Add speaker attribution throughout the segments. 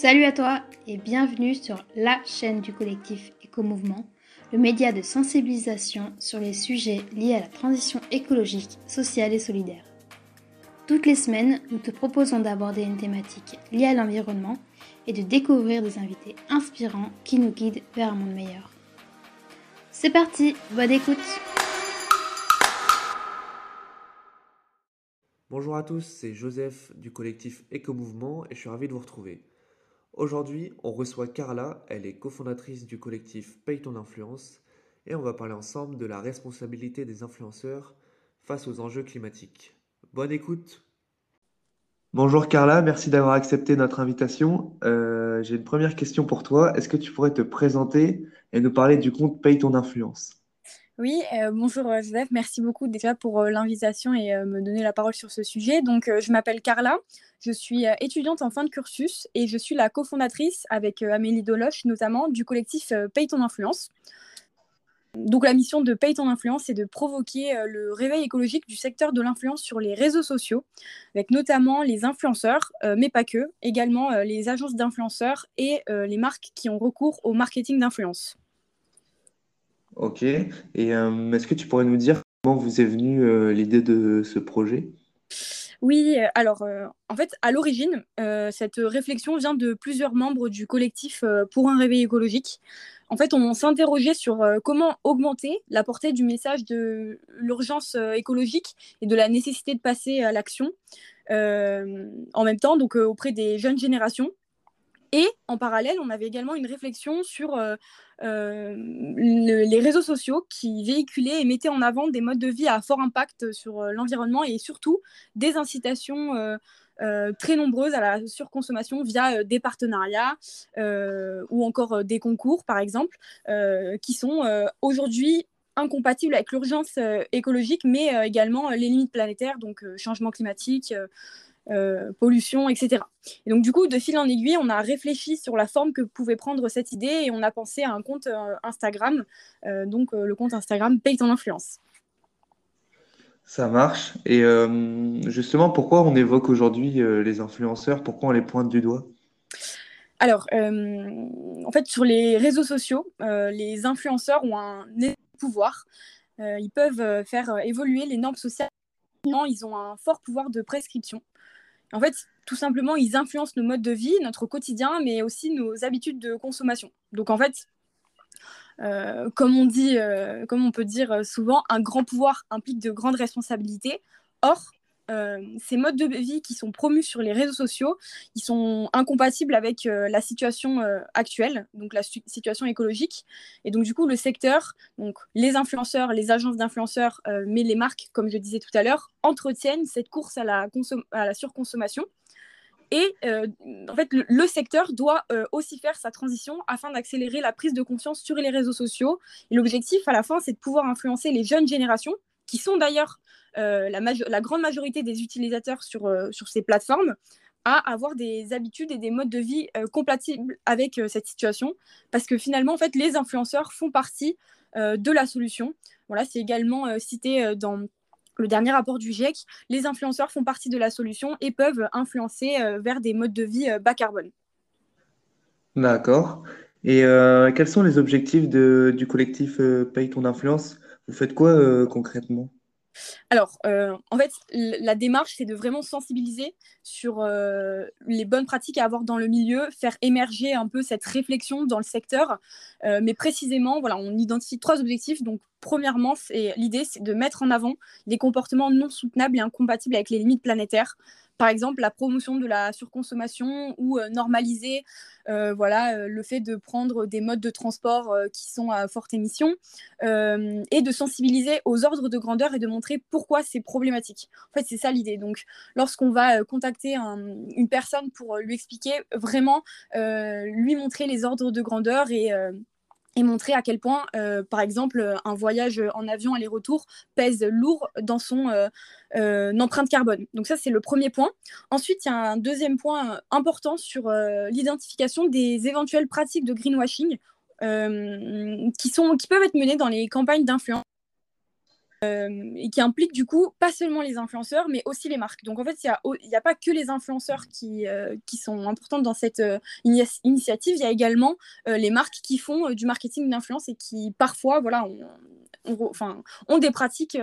Speaker 1: Salut à toi et bienvenue sur la chaîne du collectif Éco-Mouvement, le média de sensibilisation sur les sujets liés à la transition écologique, sociale et solidaire. Toutes les semaines, nous te proposons d'aborder une thématique liée à l'environnement et de découvrir des invités inspirants qui nous guident vers un monde meilleur. C'est parti, bonne écoute
Speaker 2: Bonjour à tous, c'est Joseph du collectif Éco-Mouvement et je suis ravi de vous retrouver. Aujourd'hui, on reçoit Carla, elle est cofondatrice du collectif Paye ton influence et on va parler ensemble de la responsabilité des influenceurs face aux enjeux climatiques. Bonne écoute Bonjour Carla, merci d'avoir accepté notre invitation. Euh, j'ai une première question pour toi. Est-ce que tu pourrais te présenter et nous parler du compte Paye ton influence?
Speaker 3: Oui, euh, bonjour euh, Joseph, merci beaucoup déjà pour euh, l'invitation et me donner la parole sur ce sujet. Donc, je m'appelle Carla, je suis étudiante en fin de cursus et je suis la cofondatrice avec Amélie Doloche notamment du collectif Paye ton influence. Donc, la mission de Paye ton influence, c'est de provoquer le réveil écologique du secteur de l'influence sur les réseaux sociaux, avec notamment les influenceurs, mais pas que, également les agences d'influenceurs et les marques qui ont recours au marketing d'influence.
Speaker 2: Ok. Et euh, est-ce que tu pourrais nous dire comment vous est venue euh, l'idée de ce projet?
Speaker 3: Oui, euh, alors en fait, à l'origine, cette réflexion vient de plusieurs membres du collectif pour un réveil écologique. En fait, on s'interrogeait sur comment augmenter la portée du message de l'urgence écologique et de la nécessité de passer à l'action en même temps, donc auprès des jeunes générations. Et en parallèle, on avait également une réflexion sur euh, euh, les réseaux sociaux qui véhiculaient et mettaient en avant des modes de vie à fort impact sur euh, l'environnement et surtout des incitations très nombreuses à la surconsommation via des partenariats ou encore des concours, par exemple, qui sont aujourd'hui incompatibles avec l'urgence écologique, mais également les limites planétaires, donc changement climatique. Euh, pollution, etc. Et donc du coup, de fil en aiguille, on a réfléchi sur la forme que pouvait prendre cette idée et on a pensé à un compte euh, Instagram, euh, donc le compte Instagram Paye ton influence.
Speaker 2: Ça marche. Et justement, pourquoi on évoque aujourd'hui les influenceurs? Pourquoi on les pointe du doigt?
Speaker 3: Alors, en fait, sur les réseaux sociaux, les influenceurs ont un pouvoir. ils peuvent faire évoluer les normes sociales. Ils ont un fort pouvoir de prescription. En fait, tout simplement, ils influencent nos modes de vie, notre quotidien, mais aussi nos habitudes de consommation. Donc en fait, euh, comme on dit, euh, comme on peut dire souvent, un grand pouvoir implique de grandes responsabilités. Or, euh, ces modes de vie qui sont promus sur les réseaux sociaux, ils sont incompatibles avec la situation actuelle, donc la situation écologique. Et donc du coup, le secteur, donc les influenceurs, les agences d'influenceurs, mais les marques, comme je disais tout à l'heure, entretiennent cette course à la, à la surconsommation. Et en fait, le, secteur doit aussi faire sa transition afin d'accélérer la prise de conscience sur les réseaux sociaux. Et l'objectif, à la fin, c'est de pouvoir influencer les jeunes générations, qui sont d'ailleurs euh, la, grande majorité des utilisateurs sur, euh, sur ces plateformes à avoir des habitudes et des modes de vie euh, compatibles avec cette situation. Parce que finalement, en fait, les influenceurs font partie de la solution. Voilà, c'est également cité dans le dernier rapport du GIEC. Les influenceurs font partie de la solution et peuvent influencer vers des modes de vie bas carbone.
Speaker 2: D'accord. Et quels sont les objectifs du collectif Paye ton influence? Faites quoi concrètement?
Speaker 3: Alors, euh, en fait, la démarche, c'est de vraiment sensibiliser sur euh, les bonnes pratiques à avoir dans le milieu, faire émerger un peu cette réflexion dans le secteur. Euh, mais précisément, voilà, on identifie trois objectifs. Donc, premièrement, l'idée, c'est de mettre en avant les comportements non soutenables et incompatibles avec les limites planétaires par exemple la promotion de la surconsommation ou euh, normaliser euh, voilà, euh, le fait de prendre des modes de transport qui sont à forte émission et de sensibiliser aux ordres de grandeur et de montrer pourquoi c'est problématique. En fait, c'est ça l'idée. Donc, lorsqu'on va contacter une personne pour lui expliquer vraiment, lui montrer les ordres de grandeur et et montrer à quel point, euh, par exemple, un voyage en avion aller-retour pèse lourd dans son euh, euh, empreinte carbone. Donc ça, c'est le premier point. Ensuite, il y a un deuxième point important sur l'identification des éventuelles pratiques de greenwashing qui, sont, qui peuvent être menées dans les campagnes d'influence et qui implique du coup pas seulement les influenceurs, mais aussi les marques. Donc en fait, il n'y a, pas que les influenceurs qui, qui sont importants dans cette initiative, il y a également les marques qui font du marketing d'influence et qui parfois voilà, enfin, ont des pratiques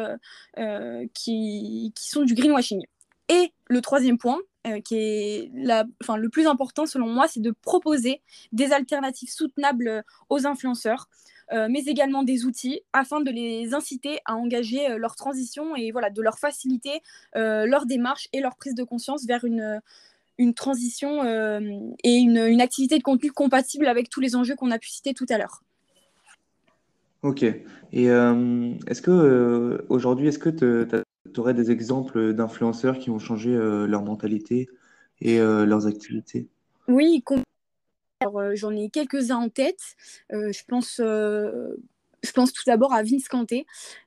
Speaker 3: qui, sont du greenwashing. Et le troisième point, euh, qui est le plus important selon moi, c'est de proposer des alternatives soutenables aux influenceurs, euh, mais également des outils afin de les inciter à engager euh, leur transition et voilà, de leur faciliter leur démarche et leur prise de conscience vers une, une transition et une, une, activité de contenu compatible avec tous les enjeux qu'on a pu citer tout à l'heure.
Speaker 2: Ok. Et est-ce que aujourd'hui, est-ce que tu aurais des exemples d'influenceurs qui ont changé euh, leur mentalité et euh, leurs activités?
Speaker 3: Oui, euh, j'en ai quelques-uns en tête. je pense je pense tout d'abord à Vince Kanté,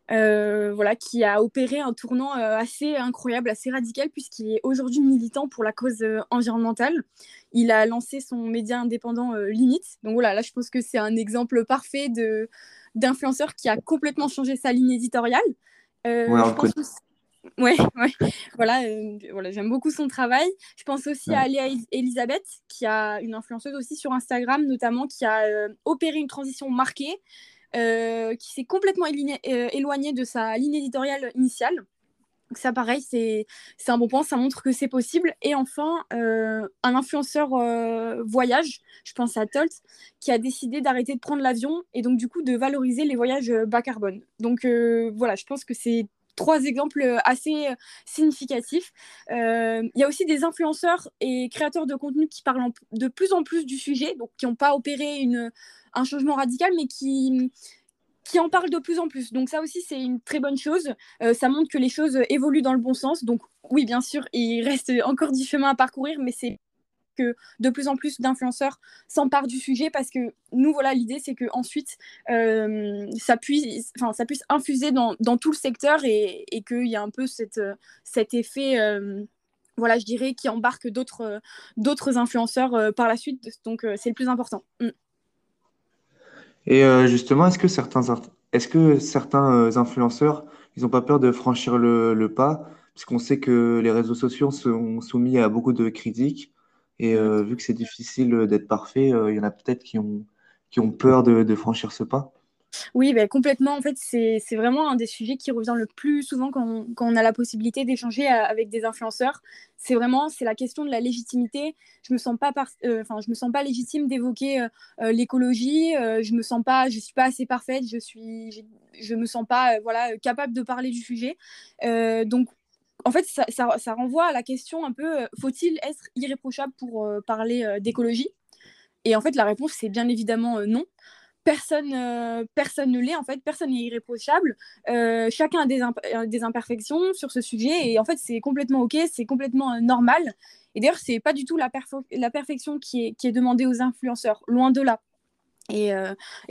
Speaker 3: voilà, qui a opéré un tournant assez incroyable, assez radical, puisqu'il est aujourd'hui militant pour la cause environnementale. Il a lancé son média indépendant Limite. Donc voilà, là, je pense que c'est un exemple parfait d'influenceur qui a complètement changé sa ligne éditoriale.
Speaker 2: Ouais, je pense
Speaker 3: Ouais, ouais. Voilà, euh, voilà j'aime beaucoup son travail. Je pense aussi à Léa Elisabeth, qui a une influenceuse aussi sur Instagram, notamment, qui a euh, opéré une transition marquée, euh, qui s'est complètement éloignée de sa ligne éditoriale initiale. Donc ça, pareil, c'est un bon point, ça montre que c'est possible. Et enfin, un influenceur voyage, je pense à Tolt, qui a décidé d'arrêter de prendre l'avion et donc du coup de valoriser les voyages bas carbone. Donc voilà, je pense que c'est trois exemples euh, assez euh, significatifs. Euh, il y a aussi des influenceurs et créateurs de contenu qui parlent de plus en plus du sujet, donc qui n'ont pas opéré une, un changement radical, mais qui, qui en parlent de plus en plus. Donc ça aussi, c'est une très bonne chose. ça montre que les choses évoluent dans le bon sens. Donc oui, bien sûr, il reste encore du chemin à parcourir, mais c'est que de plus en plus d'influenceurs s'emparent du sujet parce que nous, voilà, l'idée, c'est que ensuite euh, ça, puisse, ça puisse infuser dans, dans, tout le secteur et, et qu'il y a un peu cette, cet effet. Euh, voilà, je dirais, qui embarque d'autres, d'autres influenceurs euh, par la suite. Donc, c'est le plus important. Mm.
Speaker 2: Et justement, est-ce que certains, est-ce que certains influenceurs, ils n'ont pas peur de franchir le, le pas? Puisqu'on sait que les réseaux sociaux sont soumis à beaucoup de critiques. Et euh, vu que c'est difficile euh, d'être parfait, euh, il y en a peut-être qui ont, qui ont peur de, franchir ce pas.
Speaker 3: Oui, ben, complètement. En fait, c'est vraiment un des sujets qui revient le plus souvent quand on, quand on a la possibilité d'échanger avec des influenceurs. C'est vraiment c'est la question de la légitimité. Je me sens pas enfin je me sens pas légitime d'évoquer l'écologie. je me sens pas, je suis pas assez parfaite. Je suis, je me sens pas voilà capable de parler du sujet. donc en fait, ça, renvoie à la question un peu euh, faut-il être irréprochable pour euh, parler euh, d'écologie? Et en fait, la réponse, c'est bien évidemment non. Personne, personne ne l'est, en fait, personne n'est irréprochable. chacun a des, imperfections sur ce sujet, et en fait, c'est complètement OK, c'est complètement normal. Et d'ailleurs, c'est pas du tout la, perfection qui est, demandée aux influenceurs, loin de là. Et,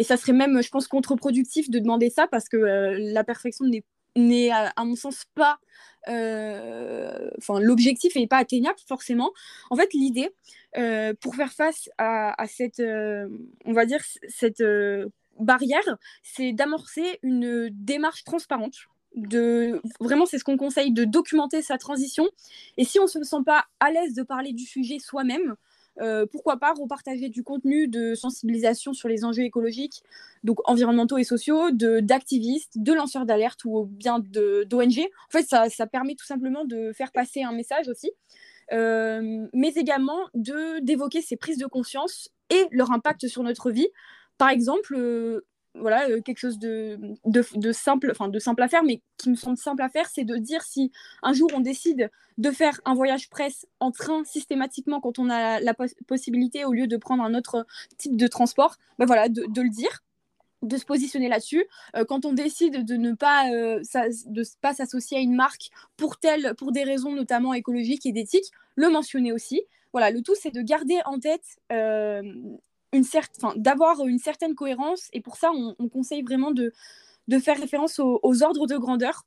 Speaker 3: ça serait même, je pense, contre-productif de demander ça parce que la perfection n'est, à, mon sens, pas euh, enfin l'objectif n'est pas atteignable forcément. En fait, l'idée euh, pour faire face à, cette, euh, on va dire cette barrière, c'est d'amorcer une démarche transparente. De vraiment, c'est ce qu'on conseille de documenter sa transition. Et si on ne se sent pas à l'aise de parler du sujet soi-même, euh, pourquoi pas repartager du contenu de sensibilisation sur les enjeux écologiques, donc environnementaux et sociaux, d'activistes, de, lanceurs d'alerte ou bien d'ONG. En fait, ça, ça, permet tout simplement de faire passer un message aussi, euh, mais également d'évoquer ces prises de conscience et leur impact sur notre vie. Par exemple, euh, voilà, euh, quelque chose de, de, simple, enfin de simple à faire, mais qui me semble simple à faire, c'est de dire si un jour on décide de faire un voyage presse en train systématiquement quand on a la, possibilité au lieu de prendre un autre type de transport, ben voilà, de, le dire de se positionner là-dessus. Euh, quand on décide de ne pas, euh, pas s'associer à une marque pour, pour des raisons notamment écologiques et d'éthique, le mentionner aussi. Voilà, le tout, c'est de garder en tête d'avoir une certaine cohérence. Et pour ça, on, conseille vraiment de, faire référence aux, ordres de grandeur.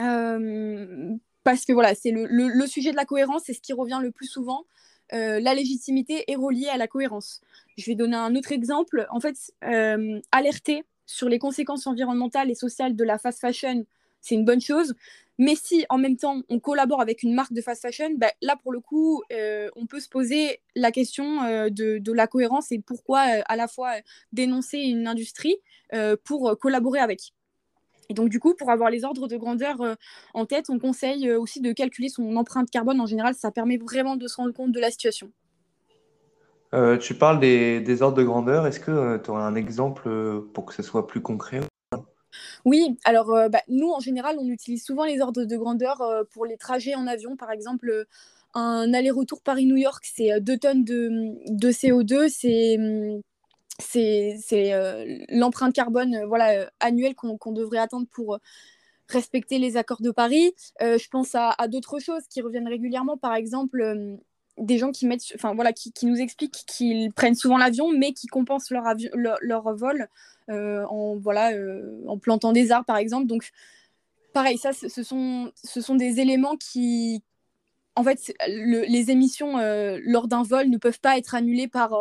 Speaker 3: Euh, parce que voilà, c'est le, le, sujet de la cohérence, c'est ce qui revient le plus souvent. Euh, la légitimité est reliée à la cohérence. Je vais donner un autre exemple. En fait, euh, alerter sur les conséquences environnementales et sociales de la fast fashion c'est une bonne chose. Mais si en même temps on collabore avec une marque de fast fashion, bah, là pour le coup, euh, on peut se poser la question euh, de, la cohérence et pourquoi euh, à la fois dénoncer une industrie pour collaborer avec. Et donc du coup, pour avoir les ordres de grandeur en tête, on conseille aussi de calculer son empreinte carbone en général. Ça permet vraiment de se rendre compte de la situation.
Speaker 2: tu parles des, ordres de grandeur. Est-ce que tu aurais un exemple pour que ce soit plus concret?
Speaker 3: Oui, alors euh, bah, nous, en général, on utilise souvent les ordres de grandeur euh, pour les trajets en avion. Par exemple, euh, un aller-retour Paris-New York, c'est 2 tonnes de, CO2. C'est l'empreinte carbone voilà, annuelle qu'on devrait attendre pour respecter les accords de Paris. je pense à d'autres choses qui reviennent régulièrement. Par exemple, des gens qui mettent, enfin voilà, qui, qui nous expliquent qu'ils prennent souvent l'avion, mais qui compensent leur, avion, leur, vol euh, en voilà, euh, en plantant des arbres par exemple. Donc pareil, ça, ce sont, ce sont des éléments qui, en fait, les émissions euh, lors d'un vol ne peuvent pas être annulées par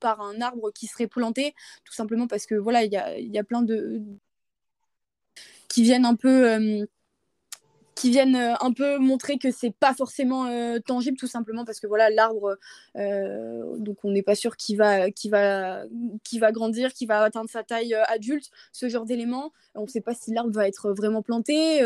Speaker 3: par un arbre qui serait planté, tout simplement parce que voilà, il y a, y a plein de qui viennent un peu qui viennent euh, un peu montrer que c'est pas forcément euh, tangible tout simplement parce que voilà l'arbre euh, donc on n'est pas sûr qu'il va qui va qui va grandir qui va atteindre sa taille adulte ce genre d'éléments. On ne sait pas si l'arbre va être vraiment planté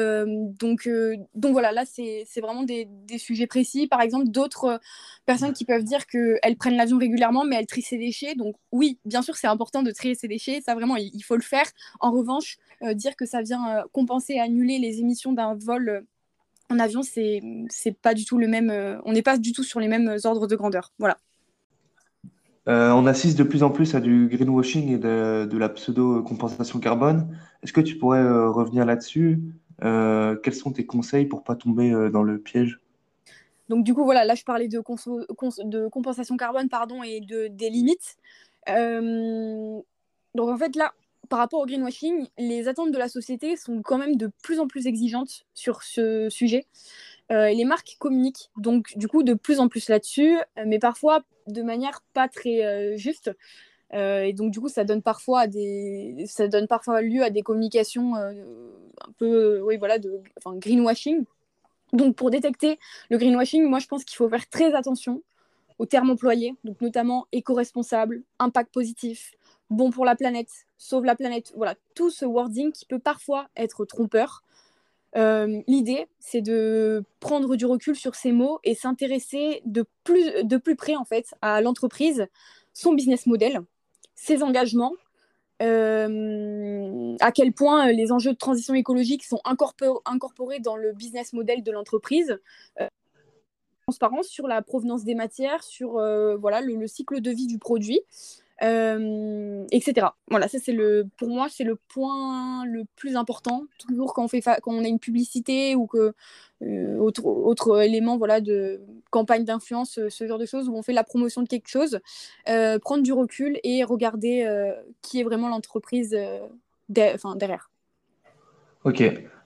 Speaker 3: donc donc voilà là c'est vraiment des, des, sujets précis. Par exemple d'autres personnes qui peuvent dire qu'elles prennent l'avion régulièrement mais elles trient ses déchets. Donc oui bien sûr c'est important de trier ses déchets ça vraiment il, il faut le faire. En revanche dire que ça vient compenser annuler les émissions d'un vol en avion, c'est pas du tout le même. Euh, on n'est pas du tout sur les mêmes ordres de grandeur. Voilà.
Speaker 2: Euh, on assiste de plus en plus à du greenwashing et de, la pseudo-compensation carbone. Est-ce que tu pourrais euh, revenir là-dessus? Quels sont tes conseils pour pas tomber dans le piège?
Speaker 3: Donc du coup, voilà, là je parlais de, de compensation carbone pardon, et de, des limites. donc en fait là, par rapport au greenwashing, les attentes de la société sont quand même de plus en plus exigeantes sur ce sujet. Euh, les marques communiquent donc du coup de plus en plus là-dessus, euh, mais parfois de manière pas très euh, juste. et donc du coup, ça donne parfois des, ça donne parfois lieu à des communications un peu, oui voilà, de, enfin, greenwashing. Donc pour détecter le greenwashing, moi je pense qu'il faut faire très attention aux termes employés, donc notamment éco-responsable, impact positif, bon pour la planète, sauve la planète, voilà, tout ce wording qui peut parfois être trompeur. Euh, l'idée, c'est de prendre du recul sur ces mots et s'intéresser de plus, de plus près en fait à l'entreprise, son business model, ses engagements, euh, à quel point les enjeux de transition écologique sont incorporés dans le business model de l'entreprise. Euh, transparence sur la provenance des matières, sur voilà, le, cycle de vie du produit. Euh, etc. Voilà, ça c'est le, pour moi, c'est le point le plus important. Toujours quand on fait, quand on a une publicité ou que euh, autre, autre élément, voilà, de campagne d'influence, ce genre de choses où on fait la promotion de quelque chose, euh, prendre du recul et regarder qui est vraiment l'entreprise derrière.
Speaker 2: Ok.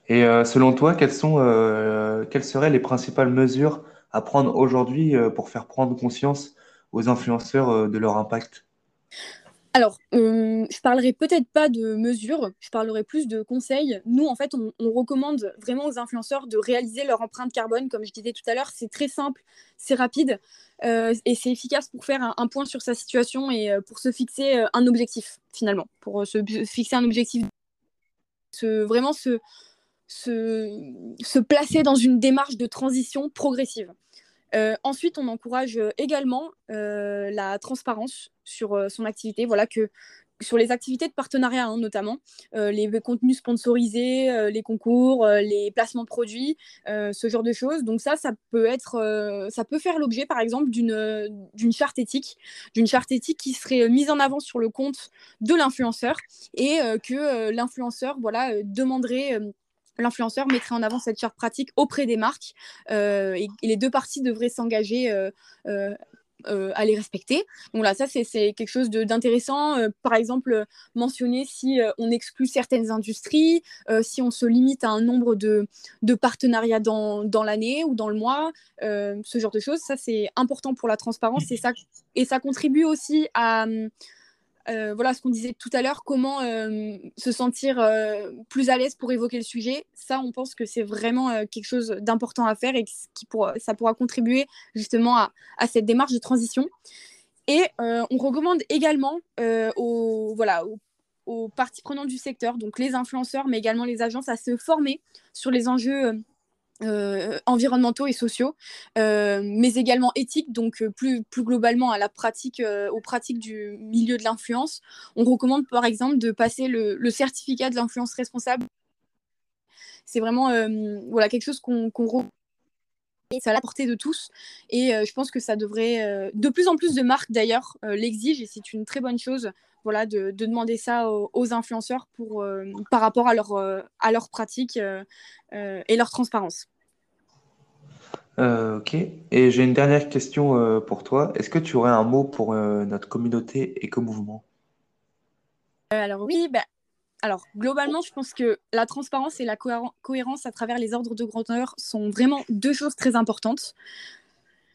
Speaker 2: Et selon toi, quelles sont, quelles seraient les principales mesures à prendre aujourd'hui pour faire prendre conscience aux influenceurs de leur impact?
Speaker 3: Alors, euh, je parlerai peut-être pas de mesures, je parlerai plus de conseils. Nous, en fait, on, recommande vraiment aux influenceurs de réaliser leur empreinte carbone. Comme je disais tout à l'heure, c'est très simple, c'est rapide euh, et c'est efficace pour faire un, point sur sa situation et euh, pour se fixer un objectif, finalement. Pour se fixer un objectif, vraiment se, se placer dans une démarche de transition progressive. Euh, ensuite, on encourage euh, également euh, la transparence sur son activité. Voilà que sur les activités de partenariat hein, notamment, les contenus sponsorisés, les concours, les placements produits, ce genre de choses. Donc ça, ça peut être, ça peut faire l'objet par exemple d'une d'une charte éthique, d'une charte éthique qui serait mise en avant sur le compte de l'influenceur et que l'influenceur voilà demanderait l'influenceur mettrait en avant cette charte pratique auprès des marques euh, et, les deux parties devraient s'engager euh, euh, à les respecter. Donc là, ça, c'est quelque chose d'intéressant. par exemple, mentionner si on exclut certaines industries, si on se limite à un nombre de, partenariats dans, l'année ou dans le mois, ce genre de choses. Ça, c'est important pour la transparence et ça contribue aussi à euh, voilà ce qu'on disait tout à l'heure, comment euh, se sentir euh, plus à l'aise pour évoquer le sujet. Ça, on pense que c'est vraiment quelque chose d'important à faire et qui ça pourra contribuer justement à, cette démarche de transition. Et on recommande également voilà, aux, parties prenantes du secteur, donc les influenceurs, mais également les agences, à se former sur les enjeux euh, environnementaux et sociaux, euh, mais également éthiques, donc euh, plus, plus globalement à la pratique, aux pratiques du milieu de l'influence. On recommande par exemple de passer le, certificat de l'influence responsable. C'est vraiment voilà, quelque chose qu'on qu c'est à la portée de tous. Et je pense que ça devrait, de plus en plus de marques d'ailleurs, l'exigent et c'est une très bonne chose voilà, de, demander ça aux, influenceurs pour, par rapport à leur, à leur pratique et leur transparence.
Speaker 2: Euh, ok. Et j'ai une dernière question euh, pour toi. Est-ce que tu aurais un mot pour euh, notre communauté éco-mouvement?
Speaker 3: alors oui, bah, alors globalement, je pense que la transparence et la cohérence à travers les ordres de grandeur sont vraiment deux choses très importantes.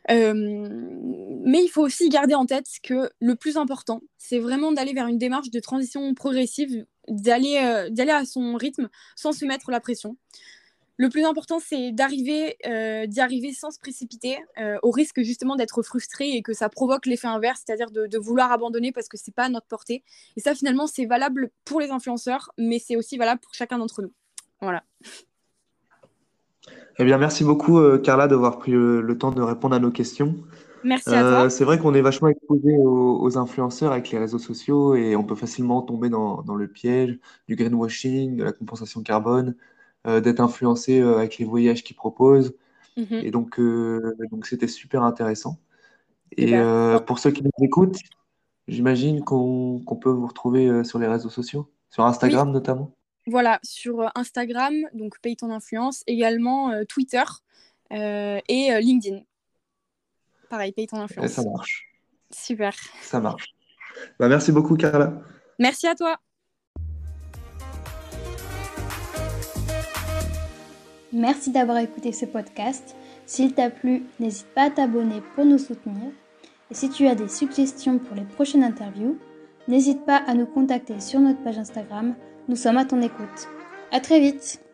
Speaker 3: mais il faut aussi garder en tête que le plus important, c'est vraiment d'aller vers une démarche de transition progressive, d'aller d'aller à son rythme sans se mettre la pression. Le plus important, c'est d'arriver, euh, d'y arriver sans se précipiter, euh, au risque justement d'être frustré et que ça provoque l'effet inverse, c'est-à-dire de, vouloir abandonner parce que c'est pas à notre portée. Et ça, finalement, c'est valable pour les influenceurs, mais c'est aussi valable pour chacun d'entre nous. Voilà.
Speaker 2: Eh bien, merci beaucoup, euh, Carla, d'avoir pris le, temps de répondre à nos questions.
Speaker 3: Merci à toi.
Speaker 2: C'est vrai qu'on est vachement exposé aux, influenceurs avec les réseaux sociaux et on peut facilement tomber dans, dans le piège du greenwashing, de la compensation carbone. Euh, d'être influencé euh, avec les voyages qu'ils proposent. Mhm. Et donc, euh, donc c'était super intéressant. Et ben, pour ceux qui nous écoutent, j'imagine qu'on peut vous retrouver sur les réseaux sociaux, sur Instagram notamment.
Speaker 3: Voilà, sur Instagram, donc Paye ton influence, également Twitter et LinkedIn. Pareil, Paye ton influence.
Speaker 2: ça marche.
Speaker 3: Super.
Speaker 2: Ça marche. Bah, merci beaucoup, Carla.
Speaker 3: Merci à toi.
Speaker 1: Merci d'avoir écouté ce podcast. S'il t'a plu, n'hésite pas à t'abonner pour nous soutenir. Et si tu as des suggestions pour les prochaines interviews, n'hésite pas à nous contacter sur notre page Instagram. Nous sommes à ton écoute. À très vite!